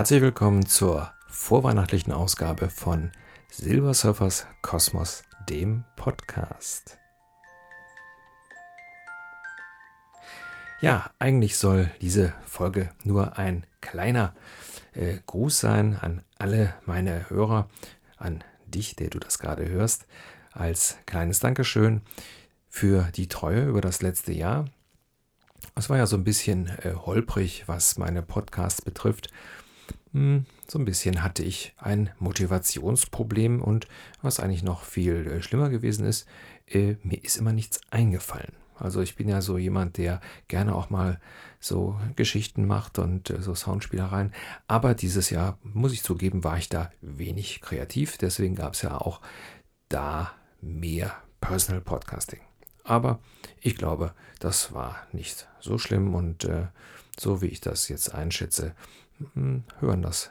Herzlich willkommen zur vorweihnachtlichen Ausgabe von Silver Surfers Kosmos, dem Podcast. Ja, eigentlich soll diese Folge nur ein kleiner äh, Gruß sein an alle meine Hörer, an dich, der du das gerade hörst, als kleines Dankeschön für die Treue über das letzte Jahr. Es war ja so ein bisschen äh, holprig, was meine Podcasts betrifft. Hm, so ein bisschen hatte ich ein Motivationsproblem und was eigentlich noch viel äh, schlimmer gewesen ist, äh, mir ist immer nichts eingefallen. Also ich bin ja so jemand, der gerne auch mal so Geschichten macht und äh, so Soundspielereien. Aber dieses Jahr, muss ich zugeben, war ich da wenig kreativ. Deswegen gab es ja auch da mehr Personal Podcasting. Aber ich glaube, das war nicht so schlimm und äh, so wie ich das jetzt einschätze, hören das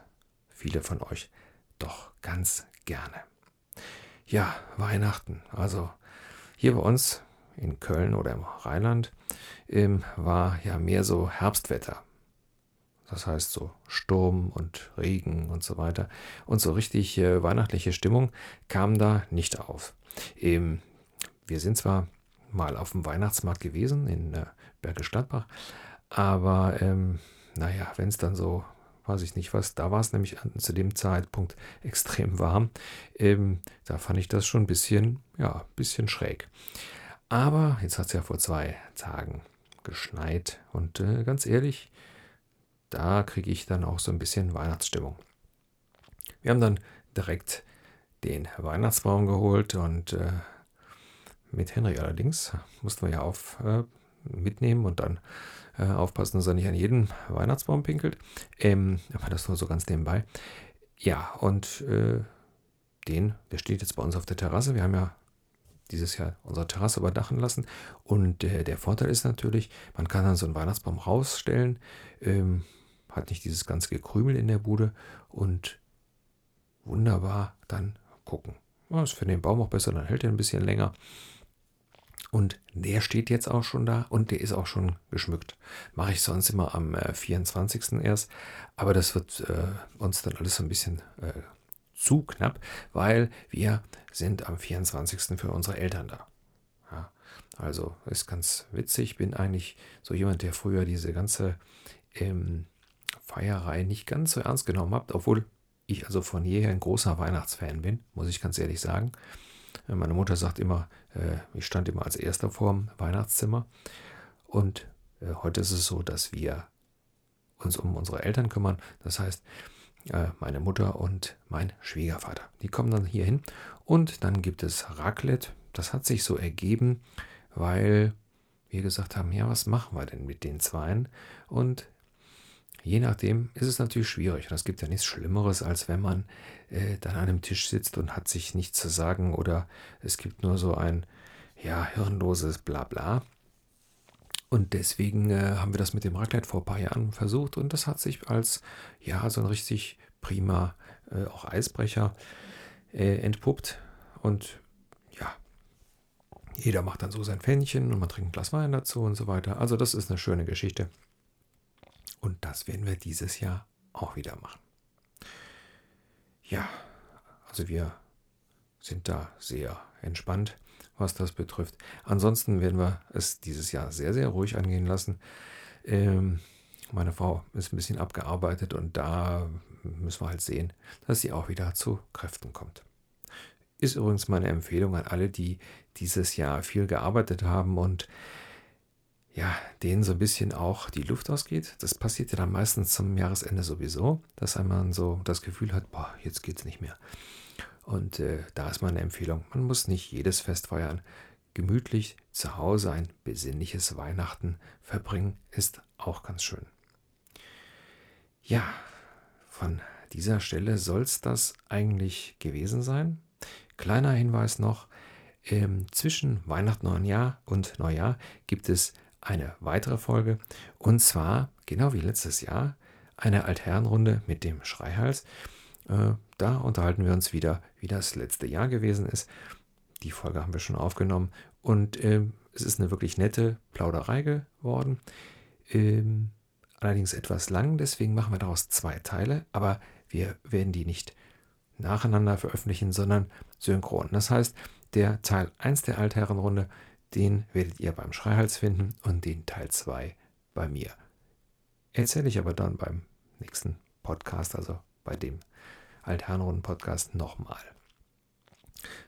viele von euch doch ganz gerne. Ja, Weihnachten. Also hier bei uns in Köln oder im Rheinland ähm, war ja mehr so Herbstwetter. Das heißt so Sturm und Regen und so weiter. Und so richtig äh, weihnachtliche Stimmung kam da nicht auf. Ähm, wir sind zwar mal auf dem Weihnachtsmarkt gewesen in äh, Bergisch Gladbach, aber ähm, naja, wenn es dann so weiß ich nicht was. Da war es nämlich zu dem Zeitpunkt extrem warm. Ähm, da fand ich das schon ein bisschen, ja, bisschen schräg. Aber jetzt hat es ja vor zwei Tagen geschneit und äh, ganz ehrlich, da kriege ich dann auch so ein bisschen Weihnachtsstimmung. Wir haben dann direkt den Weihnachtsbaum geholt und äh, mit Henry allerdings mussten wir ja auf äh, mitnehmen und dann äh, aufpassen, dass er nicht an jeden Weihnachtsbaum pinkelt. Ähm, aber das nur so ganz nebenbei. Ja, und äh, den, der steht jetzt bei uns auf der Terrasse. Wir haben ja dieses Jahr unsere Terrasse überdachen lassen. Und äh, der Vorteil ist natürlich, man kann dann so einen Weihnachtsbaum rausstellen, ähm, hat nicht dieses ganze Gekrümel in der Bude und wunderbar dann gucken. Das ist für den Baum auch besser, dann hält er ein bisschen länger. Und der steht jetzt auch schon da und der ist auch schon geschmückt. Mache ich sonst immer am äh, 24. erst. Aber das wird äh, uns dann alles so ein bisschen äh, zu knapp, weil wir sind am 24. für unsere Eltern da. Ja, also ist ganz witzig. Ich bin eigentlich so jemand, der früher diese ganze ähm, Feierei nicht ganz so ernst genommen hat, obwohl ich also von jeher ein großer Weihnachtsfan bin, muss ich ganz ehrlich sagen. Meine Mutter sagt immer, äh, ich stand immer als erster vorm Weihnachtszimmer. Und äh, heute ist es so, dass wir uns um unsere Eltern kümmern. Das heißt, äh, meine Mutter und mein Schwiegervater. Die kommen dann hier hin und dann gibt es Raclette. Das hat sich so ergeben, weil wir gesagt haben, ja, was machen wir denn mit den Zweien? Und Je nachdem ist es natürlich schwierig. Und es gibt ja nichts Schlimmeres, als wenn man äh, dann an einem Tisch sitzt und hat sich nichts zu sagen oder es gibt nur so ein ja, hirnloses Blabla. Und deswegen äh, haben wir das mit dem Raclette vor ein paar Jahren versucht und das hat sich als ja so ein richtig prima äh, auch Eisbrecher äh, entpuppt. Und ja, jeder macht dann so sein Pfännchen und man trinkt ein Glas Wein dazu und so weiter. Also das ist eine schöne Geschichte. Und das werden wir dieses Jahr auch wieder machen. Ja, also wir sind da sehr entspannt, was das betrifft. Ansonsten werden wir es dieses Jahr sehr, sehr ruhig angehen lassen. Ähm, meine Frau ist ein bisschen abgearbeitet und da müssen wir halt sehen, dass sie auch wieder zu Kräften kommt. Ist übrigens meine Empfehlung an alle, die dieses Jahr viel gearbeitet haben und ja, denen so ein bisschen auch die Luft ausgeht. Das passiert ja dann meistens zum Jahresende sowieso, dass man so das Gefühl hat, boah, jetzt geht's nicht mehr. Und äh, da ist meine Empfehlung, man muss nicht jedes Fest feiern. Gemütlich zu Hause ein besinnliches Weihnachten verbringen ist auch ganz schön. Ja, von dieser Stelle soll es das eigentlich gewesen sein. Kleiner Hinweis noch, ähm, zwischen Weihnachten und Neujahr gibt es eine weitere Folge und zwar, genau wie letztes Jahr, eine Altherrenrunde mit dem Schreihals. Äh, da unterhalten wir uns wieder, wie das letzte Jahr gewesen ist. Die Folge haben wir schon aufgenommen und äh, es ist eine wirklich nette Plauderei geworden. Ähm, allerdings etwas lang, deswegen machen wir daraus zwei Teile, aber wir werden die nicht nacheinander veröffentlichen, sondern synchron. Das heißt, der Teil 1 der Altherrenrunde, den werdet ihr beim Schreihals finden und den Teil 2 bei mir. Erzähle ich aber dann beim nächsten Podcast, also bei dem Altherrenrunden-Podcast nochmal.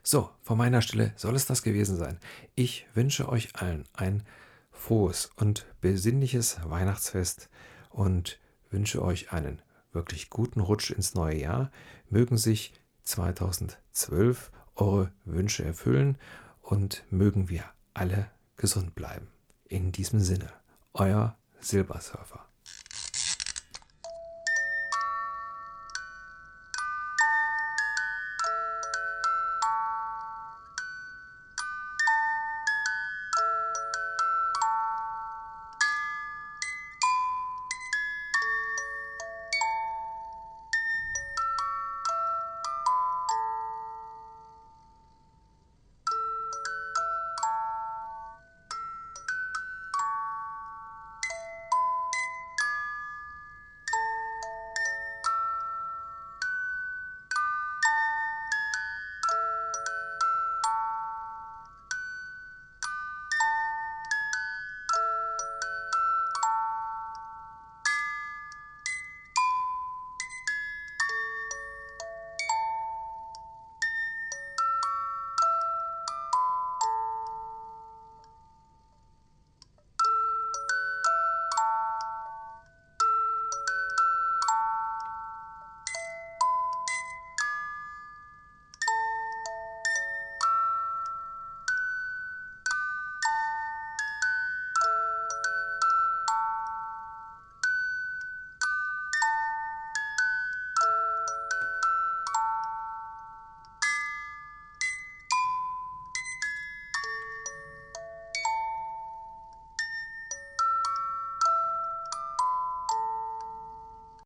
So, von meiner Stelle soll es das gewesen sein. Ich wünsche euch allen ein frohes und besinnliches Weihnachtsfest und wünsche euch einen wirklich guten Rutsch ins neue Jahr. Mögen sich 2012 eure Wünsche erfüllen und mögen wir alle gesund bleiben. In diesem Sinne, euer Silbersurfer.